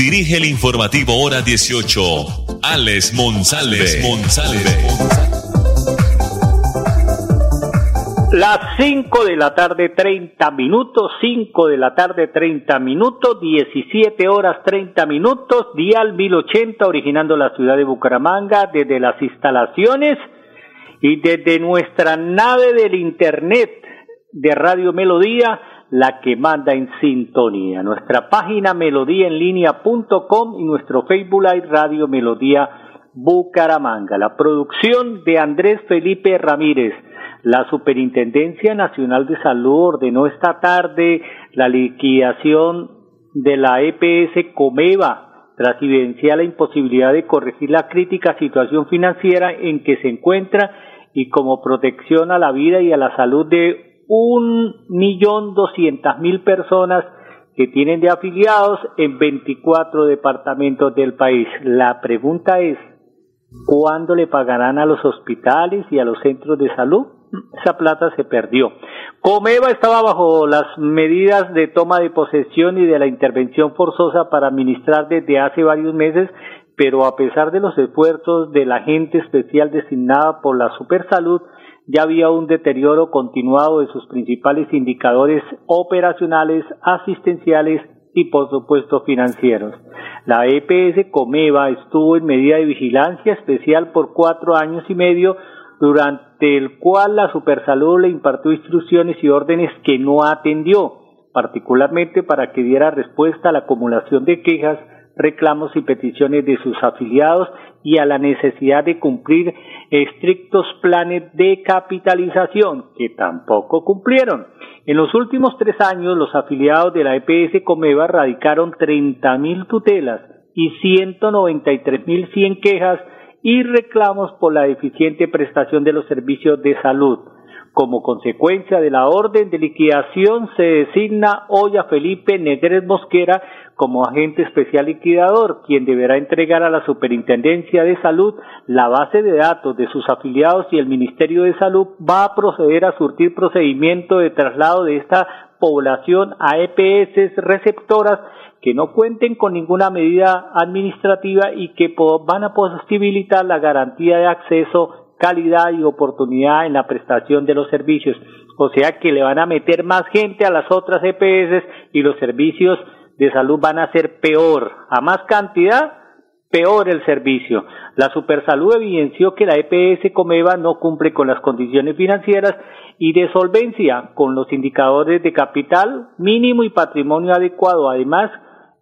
dirige el informativo Hora 18, Alex Monsalve. Las 5 de la tarde 30 minutos, 5 de la tarde 30 minutos, 17 horas 30 minutos, Dial 1080 originando la ciudad de Bucaramanga desde las instalaciones y desde nuestra nave del Internet de Radio Melodía, la que manda en sintonía. Nuestra página melodíaenlínea.com y nuestro Facebook Live Radio Melodía Bucaramanga. La producción de Andrés Felipe Ramírez. La Superintendencia Nacional de Salud ordenó esta tarde la liquidación de la EPS Comeva tras evidenciar la imposibilidad de corregir la crítica situación financiera en que se encuentra y como protección a la vida y a la salud de un millón doscientas mil personas que tienen de afiliados en 24 departamentos del país. La pregunta es, ¿cuándo le pagarán a los hospitales y a los centros de salud? esa plata se perdió. Comeva estaba bajo las medidas de toma de posesión y de la intervención forzosa para administrar desde hace varios meses, pero a pesar de los esfuerzos de la gente especial designada por la Supersalud, ya había un deterioro continuado de sus principales indicadores operacionales, asistenciales y por supuesto financieros. La EPS Comeva estuvo en medida de vigilancia especial por cuatro años y medio durante el cual la Supersalud le impartió instrucciones y órdenes que no atendió, particularmente para que diera respuesta a la acumulación de quejas, reclamos y peticiones de sus afiliados y a la necesidad de cumplir estrictos planes de capitalización que tampoco cumplieron. En los últimos tres años, los afiliados de la EPS Comeva radicaron 30.000 tutelas y 193.100 quejas y reclamos por la deficiente prestación de los servicios de salud. Como consecuencia de la orden de liquidación se designa hoy a Felipe Negres Mosquera como agente especial liquidador, quien deberá entregar a la Superintendencia de Salud la base de datos de sus afiliados y el Ministerio de Salud va a proceder a surtir procedimiento de traslado de esta población a EPS receptoras que no cuenten con ninguna medida administrativa y que van a posibilitar la garantía de acceso, calidad y oportunidad en la prestación de los servicios. O sea que le van a meter más gente a las otras EPS y los servicios de salud van a ser peor. A más cantidad, peor el servicio. La Supersalud evidenció que la EPS Comeva no cumple con las condiciones financieras y de solvencia con los indicadores de capital mínimo y patrimonio adecuado. Además,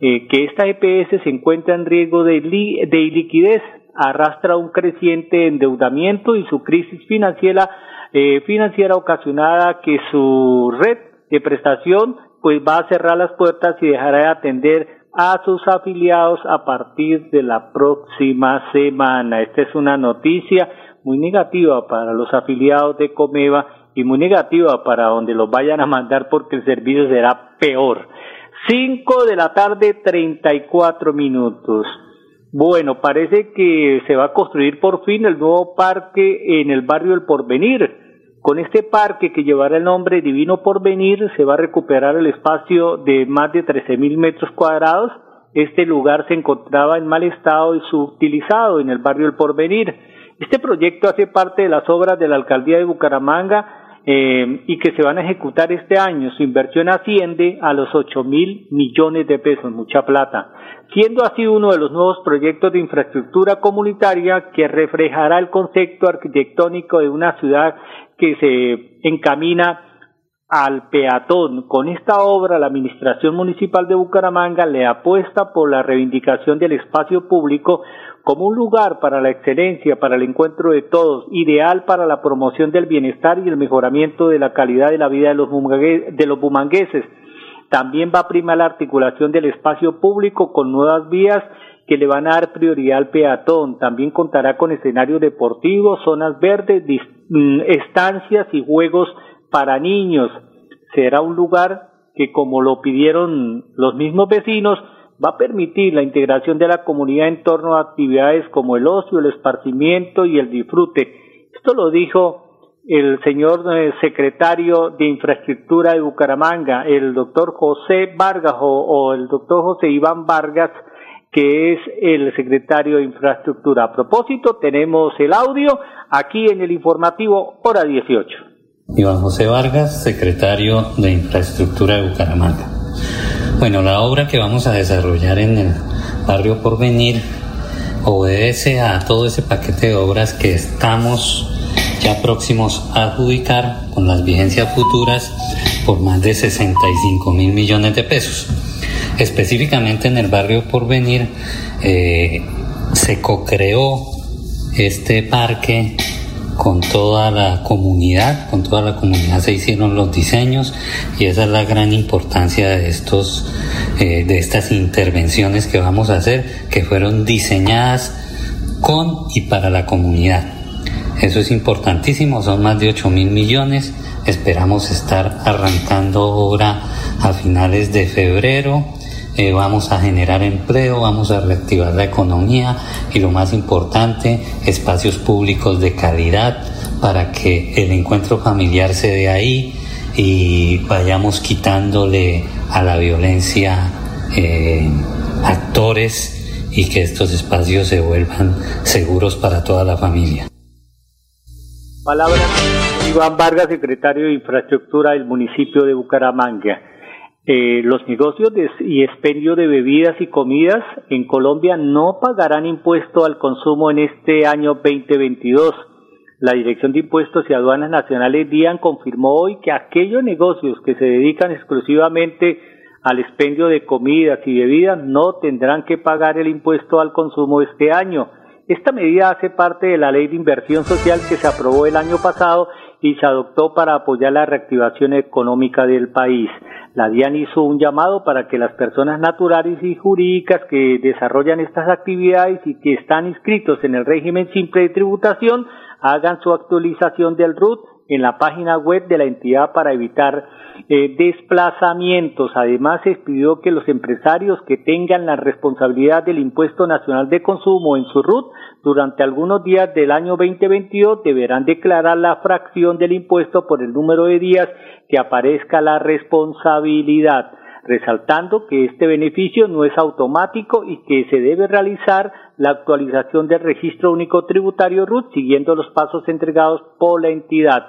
eh, que esta EPS se encuentra en riesgo de, de liquidez, arrastra un creciente endeudamiento y su crisis financiera, eh, financiera ocasionada que su red de prestación pues va a cerrar las puertas y dejará de atender a sus afiliados a partir de la próxima semana. Esta es una noticia muy negativa para los afiliados de Comeva y muy negativa para donde los vayan a mandar porque el servicio será peor. 5 de la tarde, 34 minutos. Bueno, parece que se va a construir por fin el nuevo parque en el barrio El Porvenir. Con este parque que llevará el nombre Divino Porvenir se va a recuperar el espacio de más de 13 mil metros cuadrados. Este lugar se encontraba en mal estado y subutilizado en el barrio El Porvenir. Este proyecto hace parte de las obras de la alcaldía de Bucaramanga eh, y que se van a ejecutar este año. Su inversión asciende a los ocho mil millones de pesos, mucha plata, siendo así uno de los nuevos proyectos de infraestructura comunitaria que reflejará el concepto arquitectónico de una ciudad que se encamina al peatón. Con esta obra, la Administración Municipal de Bucaramanga le apuesta por la reivindicación del espacio público como un lugar para la excelencia, para el encuentro de todos, ideal para la promoción del bienestar y el mejoramiento de la calidad de la vida de los, bumangueses. También va a primar la articulación del espacio público con nuevas vías que le van a dar prioridad al peatón. También contará con escenarios deportivos, zonas verdes, mm, estancias y juegos para niños. Será un lugar que, como lo pidieron los mismos vecinos, va a permitir la integración de la comunidad en torno a actividades como el ocio, el esparcimiento y el disfrute. Esto lo dijo el señor eh, secretario de Infraestructura de Bucaramanga, el doctor José Vargas o, el doctor José Iván Vargas, que es el secretario de Infraestructura. A propósito, tenemos el audio aquí en el informativo Hora 18. Iván José Vargas, secretario de Infraestructura de Bucaramanga. Bueno, la obra que vamos a desarrollar en el barrio Porvenir obedece a todo ese paquete de obras que estamos ya próximos a adjudicar con las vigencias futuras por más de 65 mil millones de pesos. Específicamente en el barrio Porvenir eh, se co-creó este parque con toda la comunidad, con toda la comunidad se hicieron los diseños y esa es la gran importancia de estos, eh, de estas intervenciones que vamos a hacer, que fueron diseñadas con y para la comunidad. Eso es importantísimo, son más de 8 mil millones. Esperamos estar arrancando ahora a finales de febrero. Eh, vamos a generar empleo, vamos a reactivar la economía y lo más importante, espacios públicos de calidad para que el encuentro familiar se dé ahí y vayamos quitándole a la violencia eh, actores y que estos espacios se vuelvan seguros para toda la familia. Palabra Iván Vargas, secretario de Infraestructura del municipio de Bucaramanga. Eh, los negocios y expendio de bebidas y comidas en Colombia no pagarán impuesto al consumo en este año 2022. La Dirección de Impuestos y Aduanas Nacionales DIAN confirmó hoy que aquellos negocios que se dedican exclusivamente al expendio de comidas y bebidas no tendrán que pagar el impuesto al consumo este año. Esta medida hace parte de la ley de inversión social que se aprobó el año pasado y se adoptó para apoyar la reactivación económica del país. La DIAN hizo un llamado para que las personas naturales y jurídicas que desarrollan estas actividades y que están inscritos en el régimen simple de tributación hagan su actualización del RUT en la página web de la entidad para evitar eh, desplazamientos. Además, se pidió que los empresarios que tengan la responsabilidad del impuesto nacional de consumo en su RUT durante algunos días del año 2022 deberán declarar la fracción del impuesto por el número de días que aparezca la responsabilidad resaltando que este beneficio no es automático y que se debe realizar la actualización del registro único tributario RUT siguiendo los pasos entregados por la entidad.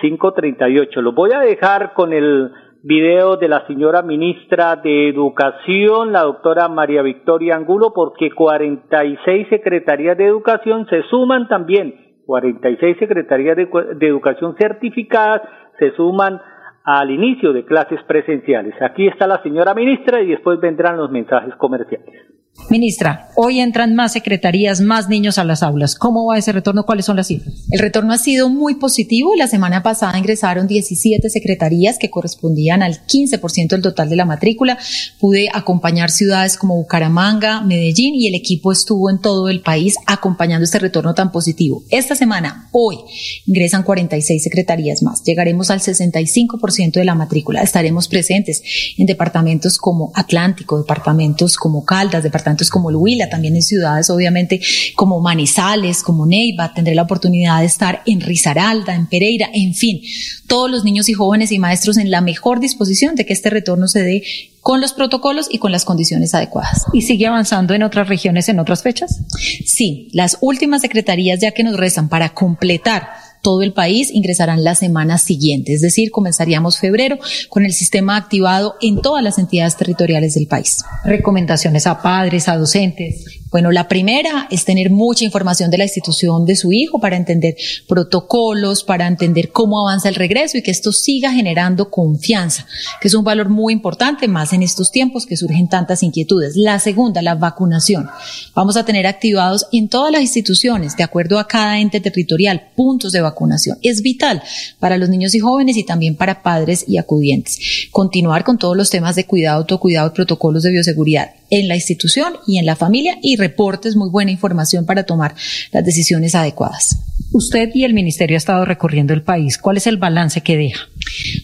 538. Lo voy a dejar con el video de la señora ministra de Educación, la doctora María Victoria Angulo, porque 46 secretarías de educación se suman también, 46 secretarías de educación certificadas se suman al inicio de clases presenciales. Aquí está la señora ministra y después vendrán los mensajes comerciales. Ministra, hoy entran más secretarías, más niños a las aulas. ¿Cómo va ese retorno? ¿Cuáles son las cifras? El retorno ha sido muy positivo. La semana pasada ingresaron 17 secretarías que correspondían al 15% del total de la matrícula. Pude acompañar ciudades como Bucaramanga, Medellín y el equipo estuvo en todo el país acompañando este retorno tan positivo. Esta semana, hoy, ingresan 46 secretarías más. Llegaremos al 65% de la matrícula. Estaremos presentes en departamentos como Atlántico, departamentos como Caldas, departamentos departamentos como el Huila, también en ciudades obviamente como Manizales, como Neiva, tendré la oportunidad de estar en Risaralda, en Pereira, en fin, todos los niños y jóvenes y maestros en la mejor disposición de que este retorno se dé con los protocolos y con las condiciones adecuadas. ¿Y sigue avanzando en otras regiones en otras fechas? Sí, las últimas secretarías ya que nos restan para completar todo el país ingresarán la semana siguiente, es decir, comenzaríamos febrero con el sistema activado en todas las entidades territoriales del país. Recomendaciones a padres, a docentes. Bueno, la primera es tener mucha información de la institución de su hijo para entender protocolos, para entender cómo avanza el regreso y que esto siga generando confianza, que es un valor muy importante más en estos tiempos que surgen tantas inquietudes. La segunda, la vacunación. Vamos a tener activados en todas las instituciones, de acuerdo a cada ente territorial, puntos de vacunación. Es vital para los niños y jóvenes y también para padres y acudientes. Continuar con todos los temas de cuidado, autocuidado protocolos de bioseguridad en la institución y en la familia y reportes, muy buena información para tomar las decisiones adecuadas. Usted y el Ministerio ha estado recorriendo el país. ¿Cuál es el balance que deja?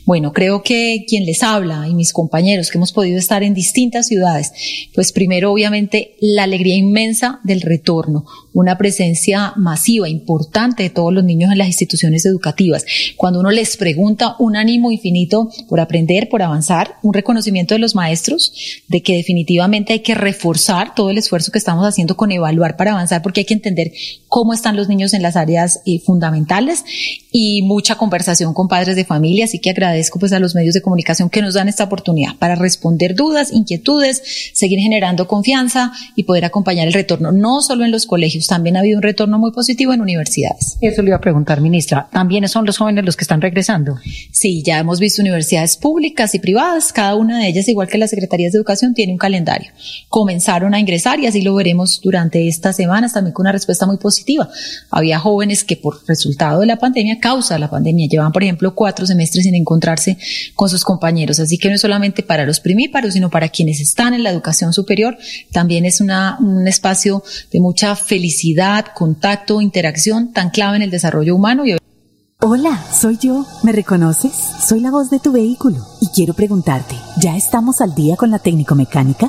Bueno, creo que quien les habla y mis compañeros que hemos podido estar en distintas ciudades, pues primero obviamente la alegría inmensa del retorno, una presencia masiva, importante de todos los niños en las instituciones educativas. Cuando uno les pregunta un ánimo infinito por aprender, por avanzar, un reconocimiento de los maestros de que definitivamente hay que reforzar todo el esfuerzo que estamos haciendo con evaluar para avanzar, porque hay que entender cómo están los niños en las áreas eh, fundamentales y mucha conversación con padres de familia. Así que agradezco pues a los medios de comunicación que nos dan esta oportunidad para responder dudas, inquietudes, seguir generando confianza y poder acompañar el retorno, no solo en los colegios, también ha habido un retorno muy positivo en universidades. Eso le iba a preguntar, ministra. ¿También son los jóvenes los que están regresando? Sí, ya hemos visto universidades públicas y privadas, cada una de ellas, igual que las secretarías de educación, tiene un calendario. Comenzaron a ingresar y así lo veremos durante estas semanas también con una respuesta muy positiva. Había jóvenes que por resultado de la pandemia, causa de la pandemia, llevan, por ejemplo, cuatro semestres sin encontrarse con sus compañeros. Así que no es solamente para los primíparos, sino para quienes están en la educación superior. También es una, un espacio de mucha felicidad, contacto, interacción tan clave en el desarrollo humano. Y Hola, soy yo. ¿Me reconoces? Soy la voz de tu vehículo y quiero preguntarte, ¿ya estamos al día con la técnico mecánica?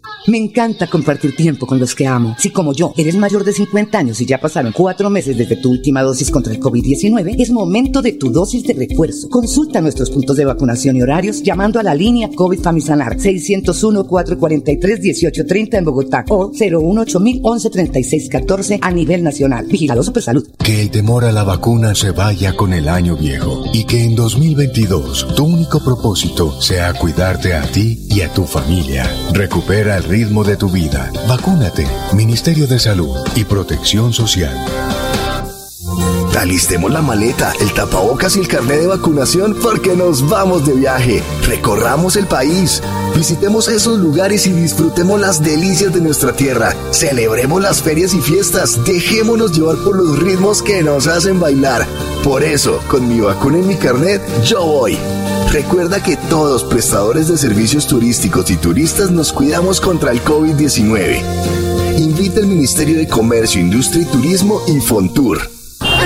Me encanta compartir tiempo con los que amo. Si como yo eres mayor de 50 años y ya pasaron cuatro meses desde tu última dosis contra el COVID-19, es momento de tu dosis de refuerzo. Consulta nuestros puntos de vacunación y horarios llamando a la línea COVID Famisanar 601-443-1830 en Bogotá o 018-1136-14 a nivel nacional. Vigilado Supersalud. Que el temor a la vacuna se vaya con el año viejo y que en 2022 tu único propósito sea cuidarte a ti y a tu familia. Recupera ritmo de tu vida. Vacúnate. Ministerio de Salud y Protección Social. Alistemos la maleta, el tapabocas y el carnet de vacunación porque nos vamos de viaje. Recorramos el país, visitemos esos lugares y disfrutemos las delicias de nuestra tierra. Celebremos las ferias y fiestas, dejémonos llevar por los ritmos que nos hacen bailar. Por eso, con mi vacuna en mi carnet, yo voy. Recuerda que todos prestadores de servicios turísticos y turistas nos cuidamos contra el COVID-19. Invita el Ministerio de Comercio, Industria y Turismo y Fontur.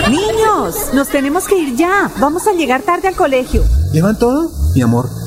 Niños, nos tenemos que ir ya. Vamos a llegar tarde al colegio. ¿Llevan todo? Mi amor,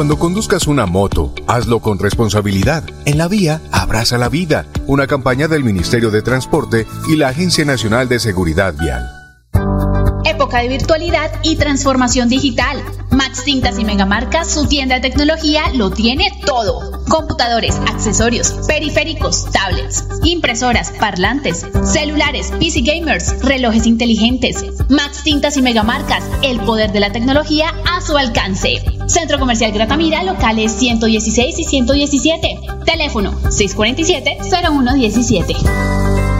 Cuando conduzcas una moto, hazlo con responsabilidad. En la vía, abraza la vida. Una campaña del Ministerio de Transporte y la Agencia Nacional de Seguridad Vial. Época de virtualidad y transformación digital. Max Tintas y Megamarcas, su tienda de tecnología, lo tiene todo. Computadores, accesorios, periféricos, tablets, impresoras, parlantes, celulares, PC gamers, relojes inteligentes. Max Tintas y Megamarcas, el poder de la tecnología a su alcance. Centro Comercial Gratamira, locales 116 y 117. Teléfono 647-0117.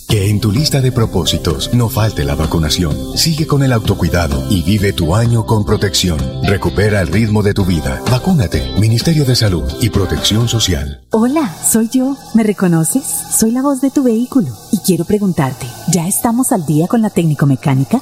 Que en tu lista de propósitos no falte la vacunación. Sigue con el autocuidado y vive tu año con protección. Recupera el ritmo de tu vida. Vacúnate. Ministerio de Salud y Protección Social. Hola, soy yo. ¿Me reconoces? Soy la voz de tu vehículo y quiero preguntarte, ¿ya estamos al día con la técnico mecánica?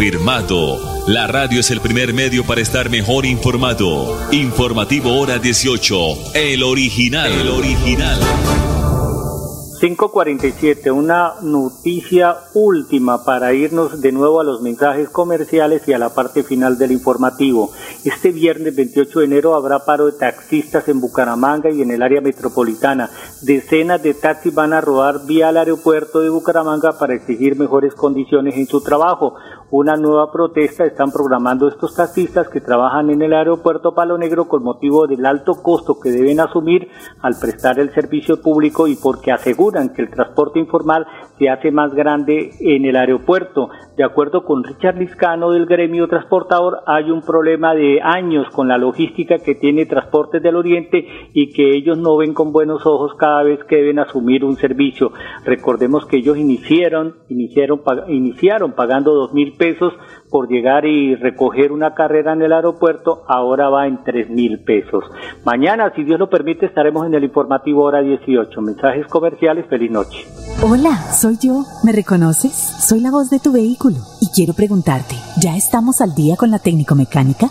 Confirmado. La radio es el primer medio para estar mejor informado. Informativo Hora 18. El original. El original. 547, una noticia última para irnos de nuevo a los mensajes comerciales y a la parte final del informativo. Este viernes 28 de enero habrá paro de taxistas en Bucaramanga y en el área metropolitana. Decenas de taxis van a rodar vía al aeropuerto de Bucaramanga para exigir mejores condiciones en su trabajo. Una nueva protesta están programando estos taxistas que trabajan en el aeropuerto Palo Negro con motivo del alto costo que deben asumir al prestar el servicio público y porque aseguran que el transporte informal se hace más grande en el aeropuerto. De acuerdo con Richard Liscano del gremio transportador, hay un problema de años con la logística que tiene Transportes del Oriente y que ellos no ven con buenos ojos cada vez que deben asumir un servicio. Recordemos que ellos iniciaron, iniciaron, iniciaron pagando dos mil pesos por llegar y recoger una carrera en el aeropuerto, ahora va en tres mil pesos. Mañana, si Dios lo permite, estaremos en el informativo hora 18. Mensajes comerciales, feliz noche. Hola, soy yo. ¿Me reconoces? Soy la voz de tu vehículo y quiero preguntarte, ¿ya estamos al día con la técnico mecánica?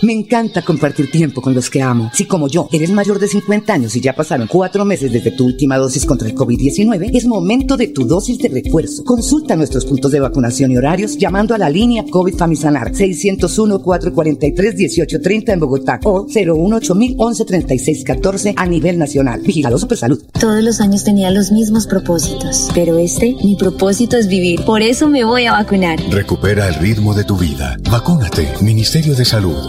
Me encanta compartir tiempo con los que amo. Si como yo eres mayor de 50 años y ya pasaron cuatro meses desde tu última dosis contra el COVID-19, es momento de tu dosis de refuerzo. Consulta nuestros puntos de vacunación y horarios llamando a la línea COVID Famisanar 601-443-1830 en Bogotá o 018 1136 14 a nivel nacional. Vigilado Supersalud. Todos los años tenía los mismos propósitos, pero este, mi propósito es vivir. Por eso me voy a vacunar. Recupera el ritmo de tu vida. Vacúnate. Ministerio de Salud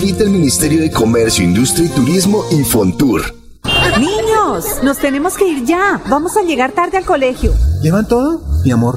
Invita el Ministerio de Comercio, Industria y Turismo y Fontur. Niños, nos tenemos que ir ya. Vamos a llegar tarde al colegio. ¿Llevan todo? Mi amor,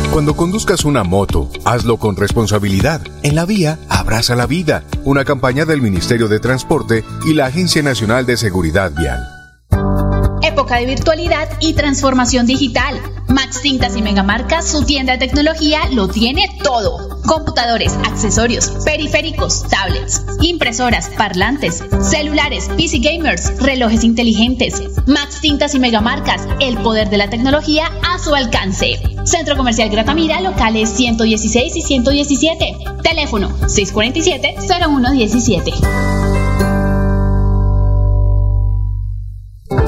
Cuando conduzcas una moto, hazlo con responsabilidad. En la vía, abraza la vida. Una campaña del Ministerio de Transporte y la Agencia Nacional de Seguridad Vial. Época de virtualidad y transformación digital. Max Tintas y Megamarcas, su tienda de tecnología, lo tiene todo. Computadores, accesorios, periféricos, tablets, impresoras, parlantes, celulares, PC gamers, relojes inteligentes. Max Tintas y Megamarcas, el poder de la tecnología a su alcance. Centro Comercial Gratamira, locales 116 y 117. Teléfono 647-0117.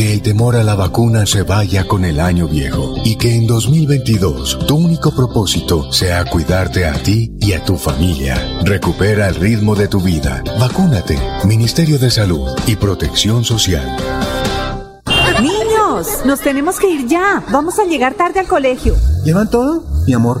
Que el temor a la vacuna se vaya con el año viejo y que en 2022 tu único propósito sea cuidarte a ti y a tu familia. Recupera el ritmo de tu vida. Vacúnate. Ministerio de Salud y Protección Social. Niños, nos tenemos que ir ya. Vamos a llegar tarde al colegio. ¿Llevan todo? Mi amor,